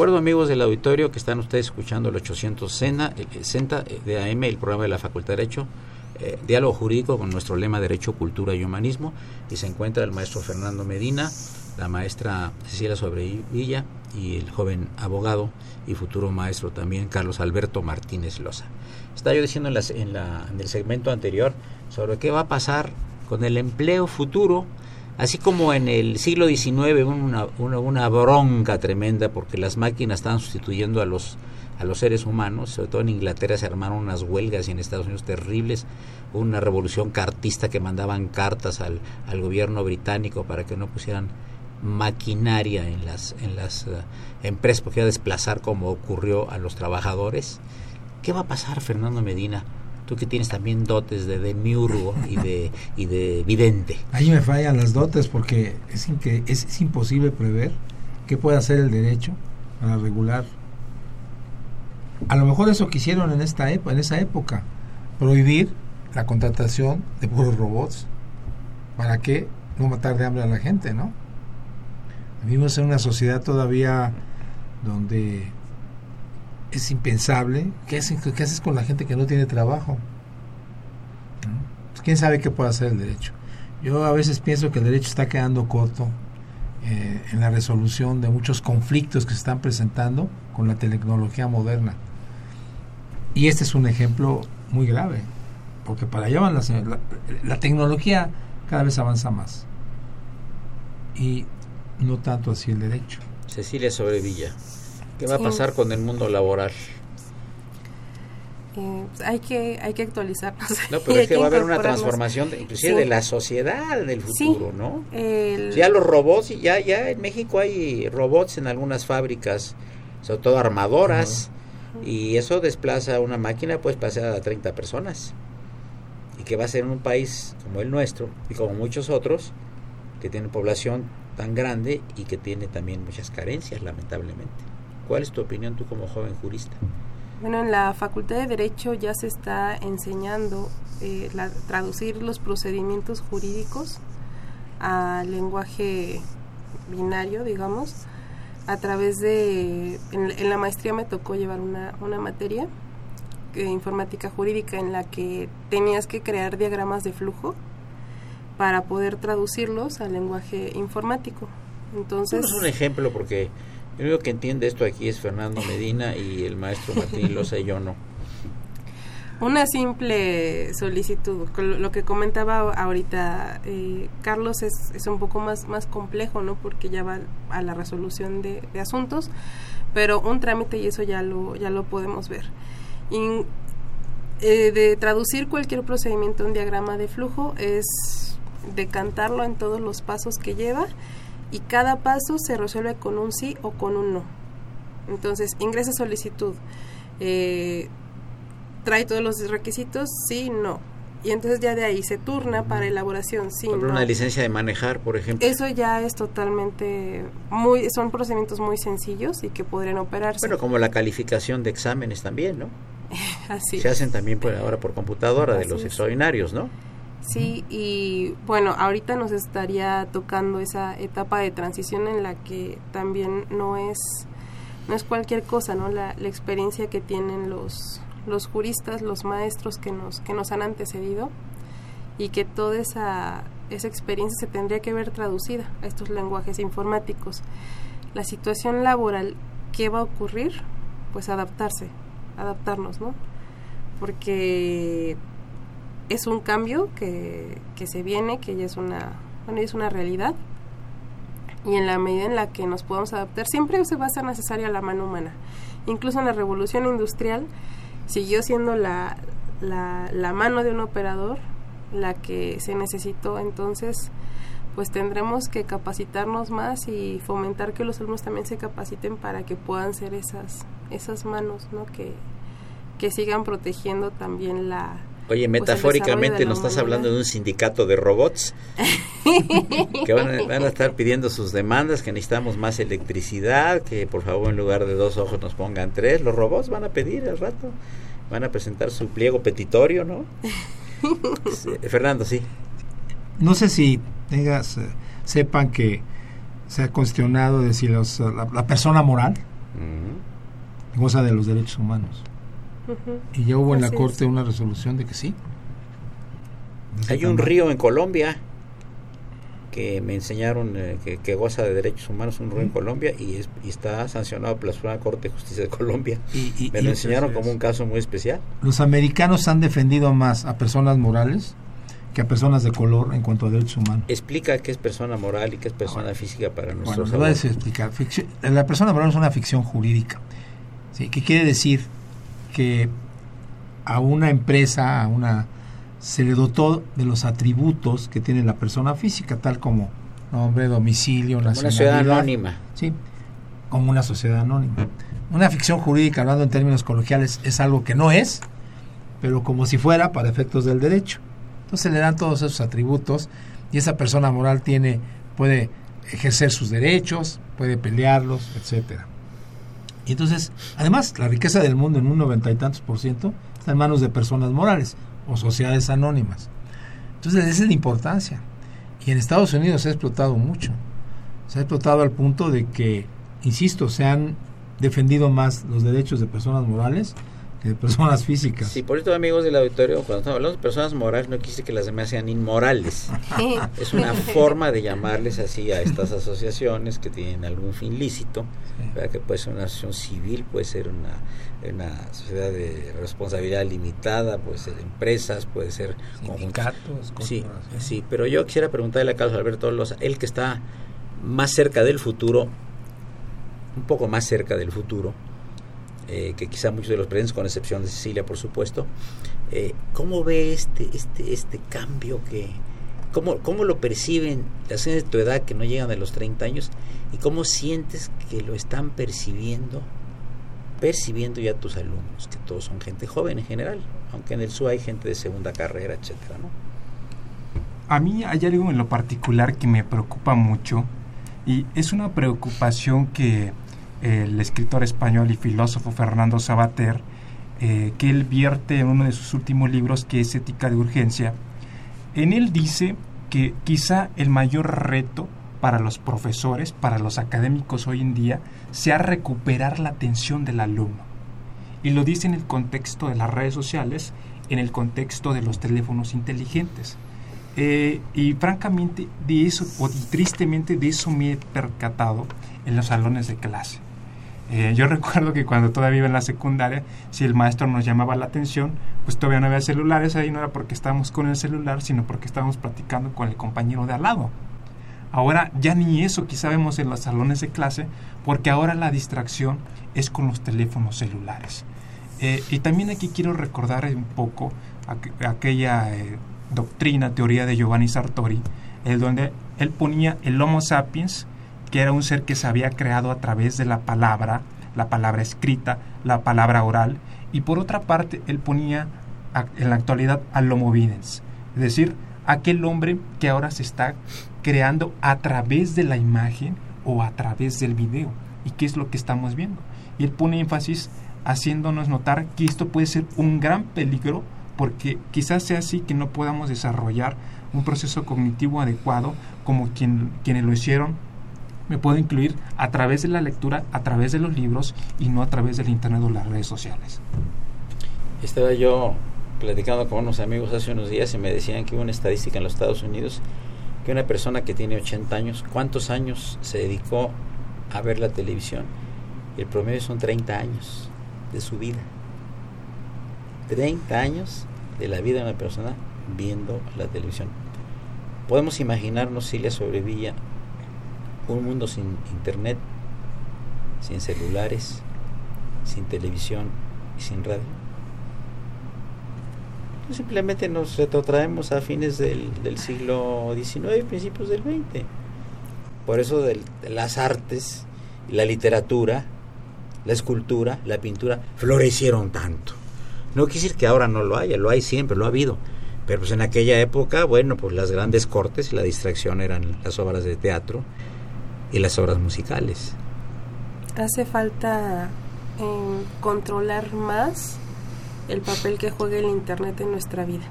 Recuerdo, amigos del auditorio, que están ustedes escuchando el 860 de AM, el programa de la Facultad de Derecho, eh, diálogo jurídico con nuestro lema Derecho, Cultura y Humanismo, y se encuentra el maestro Fernando Medina, la maestra Cecilia Sobrevilla y el joven abogado y futuro maestro también Carlos Alberto Martínez Loza. Estaba yo diciendo en, en, la, en el segmento anterior sobre qué va a pasar con el empleo futuro Así como en el siglo XIX una, una, una, bronca tremenda porque las máquinas estaban sustituyendo a los, a los seres humanos, sobre todo en Inglaterra se armaron unas huelgas y en Estados Unidos terribles, una revolución cartista que mandaban cartas al, al gobierno británico para que no pusieran maquinaria en las, en las uh, empresas porque iba a desplazar como ocurrió a los trabajadores. ¿Qué va a pasar, Fernando Medina? Tú que tienes también dotes de demiurgo y de, y de vidente. Ahí me fallan las dotes porque es, que es, imposible prever qué puede hacer el derecho para regular. A lo mejor eso quisieron en, esta en esa época, prohibir la contratación de puros robots. ¿Para qué? No matar de hambre a la gente, ¿no? Vivimos en una sociedad todavía donde es impensable. ¿Qué haces, ¿Qué haces con la gente que no tiene trabajo? Pues, ¿Quién sabe qué puede hacer el derecho? Yo a veces pienso que el derecho está quedando corto eh, en la resolución de muchos conflictos que se están presentando con la tecnología moderna. Y este es un ejemplo muy grave, porque para allá van las, la, la tecnología cada vez avanza más. Y no tanto así el derecho. Cecilia Sobrevilla. ¿Qué va a pasar con el mundo laboral? Eh, pues, hay que hay que actualizarnos. No, pero es que, va a haber una transformación, de, inclusive de la sociedad en el futuro, ¿no? Ya los robots, ya ya en México hay robots en algunas fábricas, sobre todo armadoras, y eso desplaza una máquina, pues pasa a 30 personas. Y que va a ser en un país como el nuestro y como muchos otros, que tiene población tan grande y que tiene también muchas carencias, lamentablemente. ¿Cuál es tu opinión tú como joven jurista? Bueno, en la Facultad de Derecho ya se está enseñando eh, traducir los procedimientos jurídicos a lenguaje binario, digamos, a través de... En, la maestría me tocó llevar una, una materia de informática jurídica en la que tenías que crear diagramas de flujo para poder traducirlos al lenguaje informático. Entonces, es un ejemplo porque el único que entiende esto aquí es Fernando Medina y el maestro Martín Loza y yo no. Una simple solicitud, lo que comentaba ahorita eh, Carlos es, es, un poco más, más complejo, ¿no? Porque ya va a la resolución de, asuntos, pero un trámite y eso ya lo, ya lo podemos ver. Y, eh, de traducir cualquier procedimiento en diagrama de flujo es decantarlo en todos los pasos que lleva y cada paso se resuelve con un sí o con un no. Entonces, ingresa solicitud, eh, trae todos los requisitos, sí, no. Y entonces ya de ahí se turna para elaboración, sí, no. una licencia de manejar, por ejemplo. Eso ya es totalmente, muy son procedimientos muy sencillos y que podrían operarse. Bueno, como la calificación de exámenes también, ¿no? Así Se hacen también por, ahora por computadora de los extraordinarios, ¿no? Sí, y bueno, ahorita nos estaría tocando esa etapa de transición en la que también no es no es cualquier cosa, ¿no? La, la experiencia que tienen los los juristas, los maestros que nos que nos han antecedido y que toda esa esa experiencia se tendría que ver traducida a estos lenguajes informáticos. La situación laboral, ¿qué va a ocurrir? Pues adaptarse, adaptarnos, ¿no? Porque es un cambio que, que se viene, que ya es una, bueno, es una realidad. Y en la medida en la que nos podamos adaptar, siempre se va a ser necesaria la mano humana. Incluso en la revolución industrial siguió siendo la, la, mano de un operador la que se necesitó. Entonces, pues tendremos que capacitarnos más y fomentar que los alumnos también se capaciten para que puedan ser esas, esas manos, ¿no? Que, que sigan protegiendo también la, Oye, pues, metafóricamente nos estás hablando de un sindicato de robots que van a, estar pidiendo sus demandas, que necesitamos más electricidad, que por favor en lugar de dos ojos nos pongan tres. Los robots van a pedir al rato, van a presentar su pliego petitorio, ¿no? Fernando, sí. No sé si tengas, eh, sepan que se ha cuestionado de si los, la, persona moral, goza de los derechos humanos. Y ya hubo en la Corte una resolución de que sí. Hay un río en Colombia que me enseñaron eh, que, goza de derechos humanos, un río en Colombia, y, está sancionado por la Suprema Corte de Justicia de Colombia. Y, me lo enseñaron como un caso muy especial. Los americanos han defendido más a personas morales que a personas de color en cuanto a derechos humanos. Explica qué es persona moral y qué es persona física para nosotros. Bueno, voy a explicar. la persona moral es una ficción jurídica. ¿sí? ¿Qué quiere decir? Que a una empresa, a una se le dotó de los atributos que tiene la persona física, tal como nombre, domicilio, como Una sociedad anónima. Sí, como una sociedad anónima. Una ficción jurídica, hablando en términos coloquiales, es algo que no es, pero como si fuera para efectos del derecho. Entonces le dan todos esos atributos y esa persona moral tiene, puede ejercer sus derechos, puede pelearlos, etcétera. Y entonces, además, la riqueza del mundo en un noventa y tantos por ciento está en manos de personas morales o sociedades anónimas. Entonces, esa es la importancia. Y en Estados Unidos se ha explotado mucho. Se ha explotado al punto de que, insisto, se han defendido más los derechos de personas morales de personas físicas. Sí, por eso, amigos del auditorio, cuando hablamos de personas morales, no quise que las demás sean inmorales. es una forma de llamarles así a estas asociaciones que tienen algún fin lícito, que puede ser una asociación civil, puede ser una, una sociedad de responsabilidad limitada, puede ser empresas, puede ser sindicatos. Sí, sí, pero yo quisiera preguntarle a Carlos Alberto Loza, él que está más cerca del futuro, un poco más cerca del futuro, eh, que quizá muchos de los presentes, con excepción de Cecilia, por supuesto, eh, ¿cómo ve este, este, este cambio que... Cómo, ¿Cómo lo perciben las de tu edad que no llegan a los 30 años y cómo sientes que lo están percibiendo percibiendo ya tus alumnos, que todos son gente joven en general, aunque en el SU hay gente de segunda carrera, etcétera, ¿no? A mí hay algo en lo particular que me preocupa mucho y es una preocupación que el escritor español y filósofo Fernando Sabater, eh, que él vierte en uno de sus últimos libros, que es Ética de Urgencia. En él dice que quizá el mayor reto para los profesores, para los académicos hoy en día, sea recuperar la atención del alumno. Y lo dice en el contexto de las redes sociales, en el contexto de los teléfonos inteligentes. Eh, y francamente, de eso, o tristemente de eso me he percatado en los salones de clase. Eh, yo recuerdo que cuando todavía iba en la secundaria, si el maestro nos llamaba la atención, pues todavía no había celulares ahí, no era porque estábamos con el celular, sino porque estábamos platicando con el compañero de al lado. Ahora ya ni eso quizá vemos en los salones de clase, porque ahora la distracción es con los teléfonos celulares. Eh, y también aquí quiero recordar un poco aquella eh, doctrina, teoría de Giovanni Sartori, el donde él ponía el Homo sapiens que era un ser que se había creado a través de la palabra, la palabra escrita, la palabra oral, y por otra parte él ponía en la actualidad al Homo videns, es decir, aquel hombre que ahora se está creando a través de la imagen o a través del video. ¿Y qué es lo que estamos viendo? Y él pone énfasis haciéndonos notar que esto puede ser un gran peligro porque quizás sea así que no podamos desarrollar un proceso cognitivo adecuado como quien, quienes lo hicieron me puedo incluir a través de la lectura, a través de los libros y no a través del internet o las redes sociales. Estaba yo platicando con unos amigos hace unos días y me decían que hubo una estadística en los Estados Unidos que una persona que tiene 80 años, ¿cuántos años se dedicó a ver la televisión? El promedio son 30 años de su vida. 30 años de la vida de una persona viendo la televisión. Podemos imaginarnos si le sobrevivía un mundo sin internet, sin celulares, sin televisión y sin radio. Pues simplemente nos retrotraemos a fines del, siglo XIX y principios del XX. Por eso las artes, la literatura, la escultura, la pintura florecieron tanto. No quiere decir que ahora no lo haya, lo hay siempre, lo ha habido. Pero pues en aquella época, bueno, pues las grandes cortes y la distracción eran las obras de teatro, y las obras musicales. Hace falta eh, controlar más el papel que juega el Internet en nuestra vida.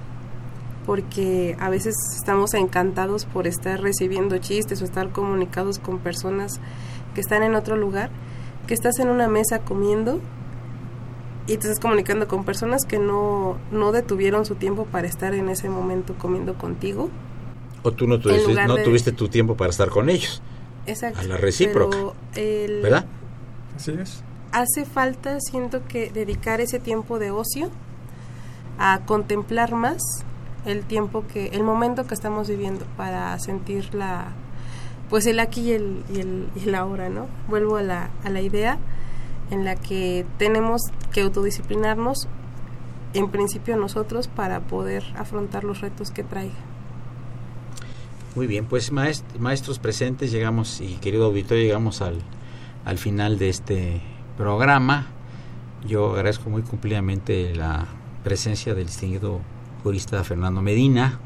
Porque a veces estamos encantados por estar recibiendo chistes o estar comunicados con personas que están en otro lugar, que estás en una mesa comiendo y te estás comunicando con personas que no, no detuvieron su tiempo para estar en ese momento comiendo contigo. O tú no tuviste, no tuviste tu tiempo para estar con ellos. Exacto. A la recíproca. ¿Verdad? Así es. Hace falta, siento que, dedicar ese tiempo de ocio a contemplar más el tiempo que, el momento que estamos viviendo para sentir la, pues el aquí y el, y el, y el ahora, ¿no? Vuelvo a la, a la idea en la que tenemos que autodisciplinarnos en principio nosotros para poder afrontar los retos que traiga. Muy bien, pues maestros presentes, llegamos y querido auditorio, llegamos al, al final de este programa. Yo agradezco muy cumplidamente la presencia del distinguido jurista Fernando Medina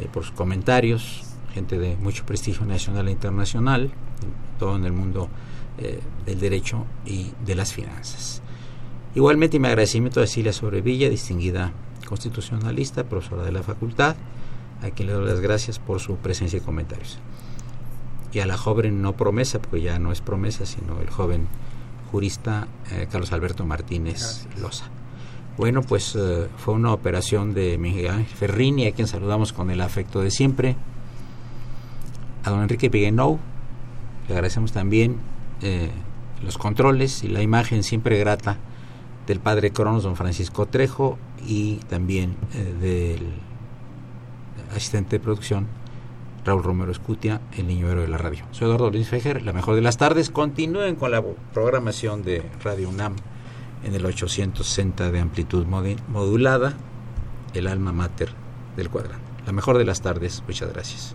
eh, por sus comentarios, gente de mucho prestigio nacional e internacional, todo en el mundo eh, del derecho y de las finanzas. Igualmente mi agradecimiento a Cecilia Sobrevilla, distinguida constitucionalista, profesora de la facultad, a quien le doy las gracias por su presencia y comentarios. Y a la joven no promesa, porque ya no es promesa, sino el joven jurista eh, Carlos Alberto Martínez Loza. Bueno, pues eh, fue una operación de Miguel Ferrini, a quien saludamos con el afecto de siempre. A don Enrique Piguenou, le agradecemos también eh, los controles y la imagen siempre grata del padre Cronos, don Francisco Trejo, y también eh, del asistente de producción, Raúl Romero Escutia, el niño héroe de la radio. Soy Eduardo Luis Fejer, la mejor de las tardes. Continúen con la programación de Radio UNAM en el 860 de amplitud modulada, el alma mater del cuadrante. La mejor de las tardes, muchas gracias.